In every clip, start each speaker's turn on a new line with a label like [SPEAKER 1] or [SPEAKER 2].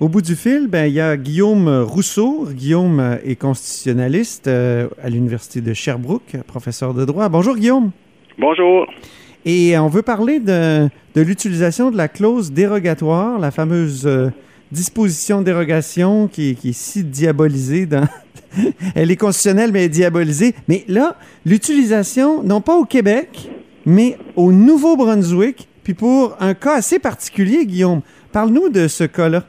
[SPEAKER 1] Au bout du fil, ben, il y a Guillaume Rousseau. Guillaume est constitutionnaliste euh, à l'Université de Sherbrooke, professeur de droit. Bonjour Guillaume.
[SPEAKER 2] Bonjour.
[SPEAKER 1] Et on veut parler de, de l'utilisation de la clause dérogatoire, la fameuse euh, disposition dérogation qui, qui, est si diabolisée dans... elle est constitutionnelle, mais elle est diabolisée. Mais là, l'utilisation, non pas au Québec, mais au Nouveau-Brunswick, puis pour un cas assez particulier, Guillaume. Parle-nous de ce cas-là.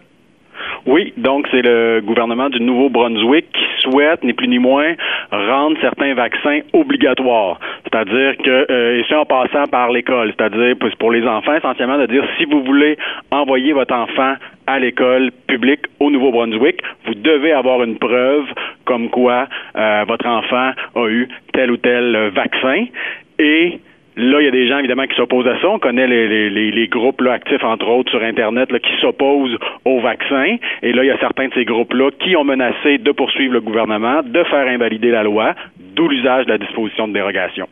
[SPEAKER 2] Oui, donc c'est le gouvernement du Nouveau-Brunswick qui souhaite, ni plus ni moins, rendre certains vaccins obligatoires. C'est-à-dire que, euh, et ça en passant par l'école, c'est-à-dire pour les enfants, essentiellement de dire si vous voulez envoyer votre enfant à l'école publique au Nouveau-Brunswick, vous devez avoir une preuve comme quoi euh, votre enfant a eu tel ou tel vaccin. Et Là, il y a des gens, évidemment, qui s'opposent à ça. On connaît les, groupes actifs, entre autres, sur Internet, qui s'opposent au vaccin. Et là, il y a certains de ces groupes-là qui ont menacé de poursuivre le gouvernement, de faire invalider la loi, d'où l'usage de la disposition de dérogation.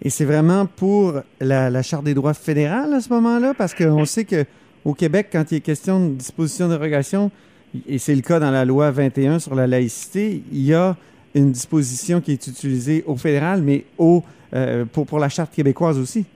[SPEAKER 1] Et c'est vraiment pour la, la, Charte des droits fédérale à ce moment-là? Parce qu'on sait qu'au Québec, quand il est question de disposition de dérogation, et c'est le cas dans la loi 21 sur la laïcité, il y a une disposition qui est utilisée au fédéral, mais au euh, pour, la Charte québécoise aussi.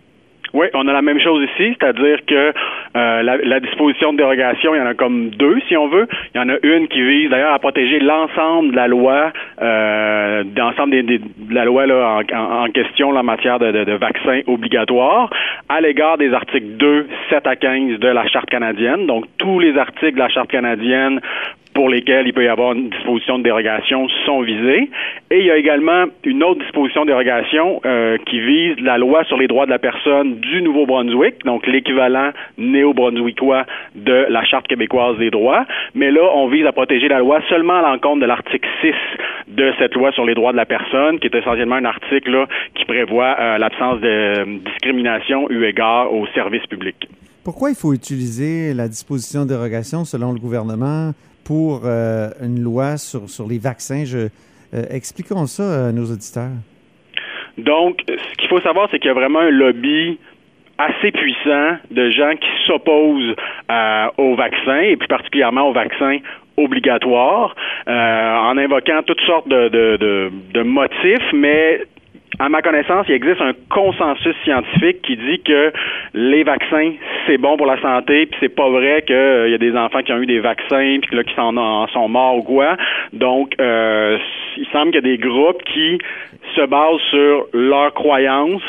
[SPEAKER 2] Oui, on a la même chose ici, c'est-à-dire que euh, la, la, disposition de dérogation, il y en a comme deux, si on veut. Il y en a une qui vise d'ailleurs à protéger l'ensemble de la loi, euh, de la loi en, question en matière de, de, de, vaccins obligatoires, à l'égard des articles 2, 7 à 15 de la Charte canadienne. Donc, tous les articles de la Charte canadienne pour lesquels il peut y avoir une disposition de dérogation sont visés. Et il y a également une autre disposition de dérogation euh, qui vise la loi sur les droits de la personne du Nouveau-Brunswick, donc l'équivalent néo-brunswickois de la Charte québécoise des droits. Mais là, on vise à protéger la loi seulement à l'encontre de l'article 6 de cette loi sur les droits de la personne, qui est essentiellement un article là, qui prévoit euh, l'absence de euh, discrimination eu égard au service public.
[SPEAKER 1] Pourquoi il faut utiliser la disposition de dérogation selon le gouvernement pour euh, une loi sur, sur les vaccins. Euh, expliquons ça à nos auditeurs.
[SPEAKER 2] Donc, ce qu'il faut savoir, c'est qu'il y a vraiment un lobby assez puissant de gens qui s'opposent euh, aux vaccins et plus particulièrement aux vaccins obligatoires en invoquant toutes sortes de, de, de, de motifs, mais à ma connaissance, il existe un consensus scientifique qui dit que les vaccins, c'est bon pour la santé, puis c'est pas vrai qu'il euh, y a des enfants qui ont eu des vaccins, puis là, qui sont, en sont morts ou quoi. Donc, euh, il semble qu'il y a des groupes qui se basent sur leurs croyances,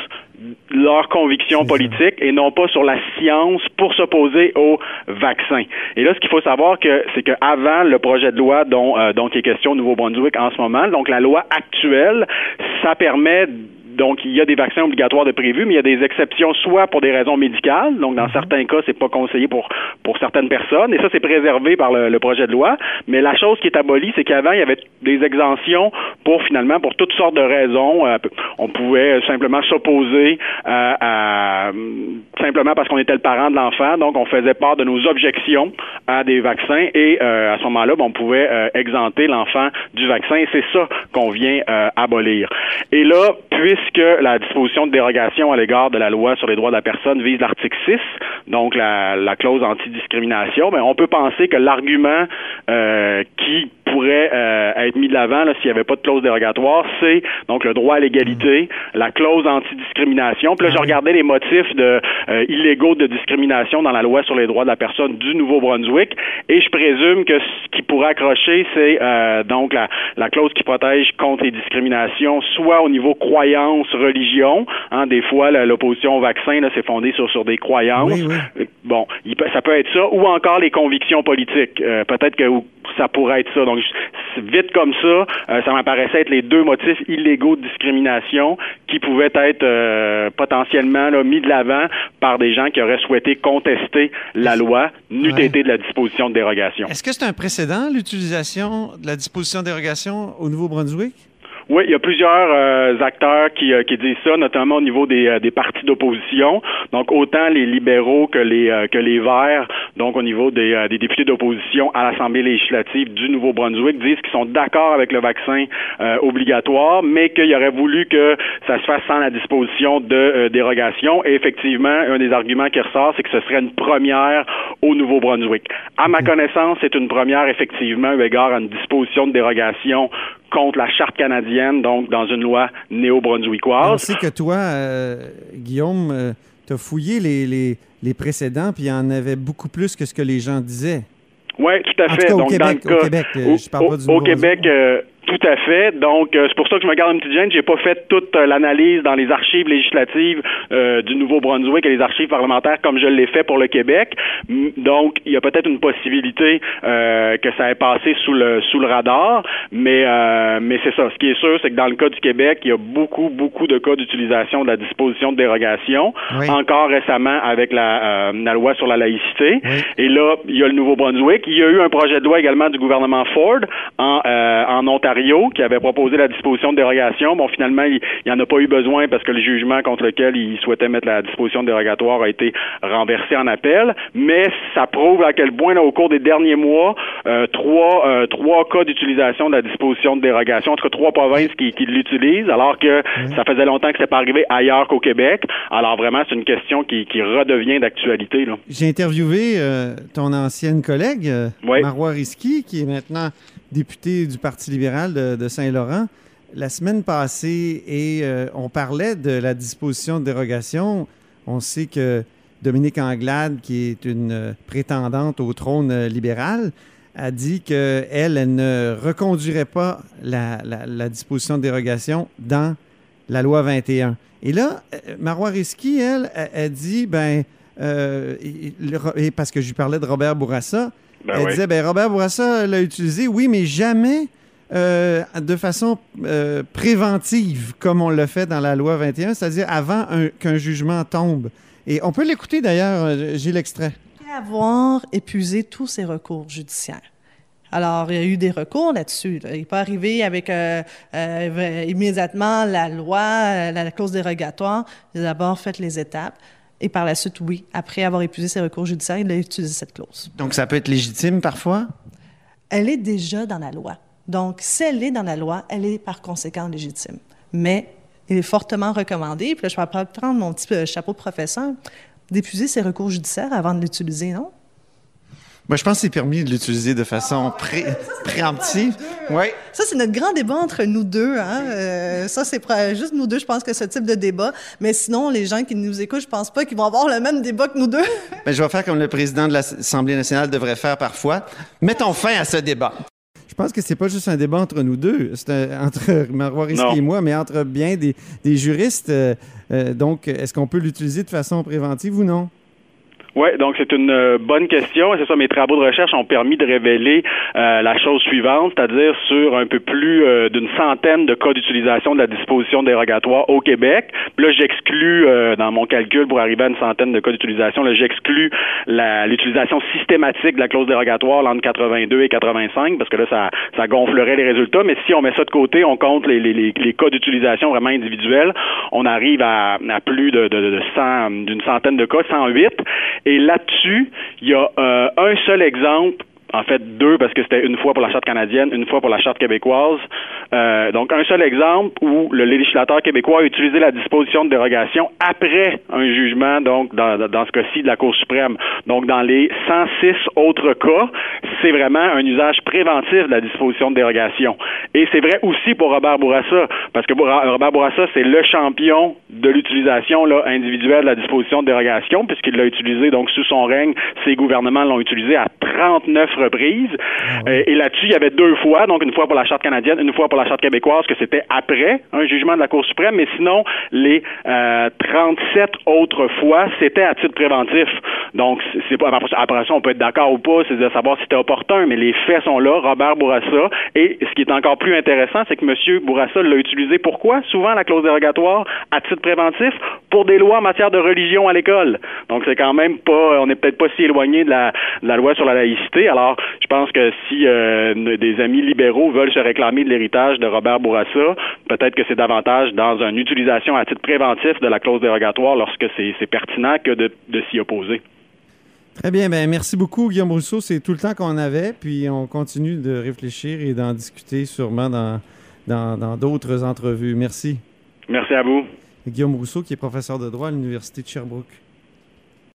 [SPEAKER 2] leurs convictions politiques et non pas sur la science pour s'opposer au vaccin. Et là, ce qu'il faut savoir que c'est qu'avant le projet de loi dont euh, dont il est question au Nouveau-Brunswick en ce moment, donc la loi actuelle, ça permet donc, il y a des vaccins obligatoires de prévus, mais il y a des exceptions, soit pour des raisons médicales, donc dans certains cas, c'est pas conseillé pour pour certaines personnes, et ça c'est préservé par le, le, projet de loi. Mais la chose qui est abolie, c'est qu'avant il y avait des exemptions pour finalement pour toutes sortes de raisons. Euh, on pouvait simplement s'opposer euh, à simplement parce qu'on était le parent de l'enfant, donc on faisait part de nos objections à des vaccins, et euh, à ce moment-là, on pouvait euh, exempter l'enfant du vaccin. Et c'est ça qu'on vient euh, abolir. Et là, puisque la disposition de dérogation à l'égard de la loi sur les droits de la personne vise l'article 6, donc la, la clause antidiscrimination, mais on peut penser que l'argument euh, qui pourrait euh, être mis de l'avant s'il n'y avait pas de clause dérogatoire, c'est donc le droit à l'égalité, la clause antidiscrimination. Puis là, je regardais les motifs de euh, illégaux de discrimination dans la loi sur les droits de la personne du Nouveau-Brunswick, et je présume que ce qui pourrait accrocher, c'est euh, donc la, la clause qui protège contre les discriminations, soit au niveau croyance, religion. Hein, des fois, l'opposition au vaccin, c'est fondé sur, sur des croyances.
[SPEAKER 1] Oui, oui.
[SPEAKER 2] Bon, il peut, ça peut être ça, ou encore les convictions politiques. Euh, Peut-être que ça pourrait être ça. Donc, vite comme ça, euh, ça m'apparaissait être les deux motifs illégaux de discrimination qui pouvaient être euh, potentiellement là, mis de l'avant par des gens qui auraient souhaité contester la loi, n'eût ouais. été de la disposition de dérogation.
[SPEAKER 1] Est-ce que c'est un précédent, l'utilisation de la disposition de dérogation au Nouveau-Brunswick?
[SPEAKER 2] Oui, il y a plusieurs euh, acteurs qui, euh, qui disent ça, notamment au niveau des, euh, des partis d'opposition. Donc autant les libéraux que les que les Verts, donc au niveau des, des députés d'opposition à l'Assemblée législative du Nouveau-Brunswick, disent qu'ils sont d'accord avec le vaccin obligatoire, mais qu'ils auraient voulu que ça se fasse sans la disposition de dérogation. Et effectivement, un des arguments qui ressort, c'est que ce serait une première au Nouveau-Brunswick. À ma connaissance, c'est une première effectivement eu égard à une disposition de dérogation contre la charte canadienne, donc dans une loi néo-brunswickoise.
[SPEAKER 1] On sait que toi, euh, Guillaume, euh, as fouillé les, les, les précédents, puis il y en avait beaucoup plus que ce que les gens disaient.
[SPEAKER 2] Oui, tout à fait.
[SPEAKER 1] donc, Québec, au Québec, euh, je parle pas du
[SPEAKER 2] Au Québec, tout à fait. Donc, euh, c'est pour ça que je me garde une petite gêne. J'ai pas fait toute euh, l'analyse dans les archives législatives euh, du Nouveau-Brunswick et les archives parlementaires comme je l'ai fait pour le Québec. Donc, il y a peut-être une possibilité que ça ait passé sous le sous le radar, mais mais c'est ça. Ce qui est sûr, c'est que dans le cas du Québec, il y a beaucoup beaucoup de cas d'utilisation de la disposition de dérogation. Encore récemment avec la, la loi sur la laïcité. Et là, il y a le Nouveau-Brunswick. Il y a eu un projet de loi également du gouvernement Ford en en Ontario qui avait proposé la disposition de dérogation. Bon, finalement, il n'y en a pas eu besoin parce que le jugement contre lequel il souhaitait mettre la disposition dérogatoire a été renversé en appel. Mais ça prouve à quel point, au cours des derniers mois, euh, trois, euh, trois cas d'utilisation de la disposition de dérogation, entre trois provinces qui, qui l'utilisent, alors que ça faisait longtemps que c'est pas arrivé ailleurs qu'au Québec. Alors vraiment, c'est une question qui, qui redevient d'actualité.
[SPEAKER 1] J'ai interviewé euh, ton ancienne collègue, Marois Risky, qui est maintenant député du Parti libéral de, Saint-Laurent la semaine passée et euh, on parlait de la disposition de dérogation. On sait que Dominique Anglade, qui est une euh, prétendante au trône euh, libéral, a dit qu'elle, elle ne reconduirait pas la, disposition de dérogation dans la loi 21. Et là, Marois Risky, elle, a, dit, ben, parce que je lui parlais de Robert Bourassa, ben elle disait, ben Robert Bourassa l'a utilisé, oui, mais jamais euh, de façon euh, préventive, comme on l'a fait dans la loi 21, c'est-à-dire avant qu'un jugement tombe. Et on peut l'écouter d'ailleurs, euh, j'ai l'extrait.
[SPEAKER 3] Avoir épuisé tous ses recours judiciaires. Alors, il y a eu des recours là-dessus. Il n'est pas arrivé avec immédiatement la loi, la clause dérogatoire. Il a d'abord fait les étapes. Et par la suite, oui, après avoir épuisé ses recours judiciaires, il a utilisé cette clause.
[SPEAKER 1] Donc, ça peut être légitime parfois?
[SPEAKER 3] Elle est déjà dans la loi. Donc, si elle est dans la loi, elle est par conséquent légitime. Mais il est fortement recommandé, puis là, je vais prendre mon petit euh, chapeau de professeur, d'épuiser ses recours judiciaires avant de l'utiliser, non?
[SPEAKER 1] Moi, je pense que c'est permis de l'utiliser de façon pré préemptive. Oui.
[SPEAKER 3] Ça, c'est notre grand débat entre nous deux. Hein? Euh, ça, c'est juste nous deux, je pense que ce type de débat. Mais sinon, les gens qui nous écoutent, je pense pas qu'ils vont avoir le même débat que nous deux.
[SPEAKER 1] Mais je vais faire comme le président de l'Assemblée nationale devrait faire parfois. Mettons fin à ce débat. Je pense que c'est pas juste un débat entre nous deux, c'est entre Marois Risky et moi, mais entre bien des, juristes. Euh, euh, donc, est-ce qu'on peut l'utiliser de façon préventive ou non?
[SPEAKER 2] Oui, donc c'est une euh, bonne question. C'est ça, mes travaux de recherche ont permis de révéler euh, la chose suivante, c'est-à-dire sur un peu plus euh, d'une centaine de cas d'utilisation de la disposition dérogatoire au Québec. Puis là, j'exclus dans mon calcul pour arriver à une centaine de cas d'utilisation, là, j'exclus l'utilisation systématique de la clause dérogatoire entre 82 et 85, parce que là, ça, ça gonflerait les résultats. Mais si on met ça de côté, on compte les, les, les, cas d'utilisation vraiment individuels, on arrive à, à plus de, de, de 100, d'une centaine de cas, 108. Et là-dessus, il y a euh, un seul exemple en fait deux parce que c'était une fois pour la charte canadienne, une fois pour la charte québécoise. Euh, donc un seul exemple où le législateur québécois a utilisé la disposition de dérogation après un jugement, donc dans, dans ce cas-ci de la Cour suprême. Donc dans les 106 autres cas, c'est vraiment un usage préventif de la disposition de dérogation. Et c'est vrai aussi pour Robert Bourassa, parce que Robert Bourassa, c'est le champion de l'utilisation individuelle de la disposition de dérogation, puisqu'il l'a utilisé donc sous son règne, ses gouvernements l'ont utilisé à 39 reprises. Ah euh, et là-dessus, il y avait deux fois, donc une fois pour la Charte canadienne, une fois pour la Charte québécoise, que c'était après un jugement de la Cour suprême, mais sinon, les euh, 37 autres fois, c'était à titre préventif. Donc, c'est pas après ça, on peut être d'accord ou pas, c'est de savoir si c'était opportun, mais les faits sont là. Robert Bourassa, et ce qui est encore plus intéressant, c'est que M. Bourassa l'a utilisé. Pourquoi? Souvent, la clause dérogatoire à titre préventif pour des lois en matière de religion à l'école. Donc, c'est quand même pas, on n'est peut-être pas si éloigné de la, de la loi sur la laïcité. Alors, je pense que si euh, des amis libéraux veulent se réclamer de l'héritage de Robert Bourassa, peut-être que c'est davantage dans une utilisation à titre préventif de la clause dérogatoire lorsque c'est pertinent que de, s'y opposer.
[SPEAKER 1] Très bien, ben merci beaucoup Guillaume Rousseau, c'est tout le temps qu'on avait, puis on continue de réfléchir et d'en discuter sûrement dans dans d'autres entrevues. Merci.
[SPEAKER 2] Merci à vous.
[SPEAKER 1] Guillaume Rousseau, qui est professeur de droit à l'Université de Sherbrooke.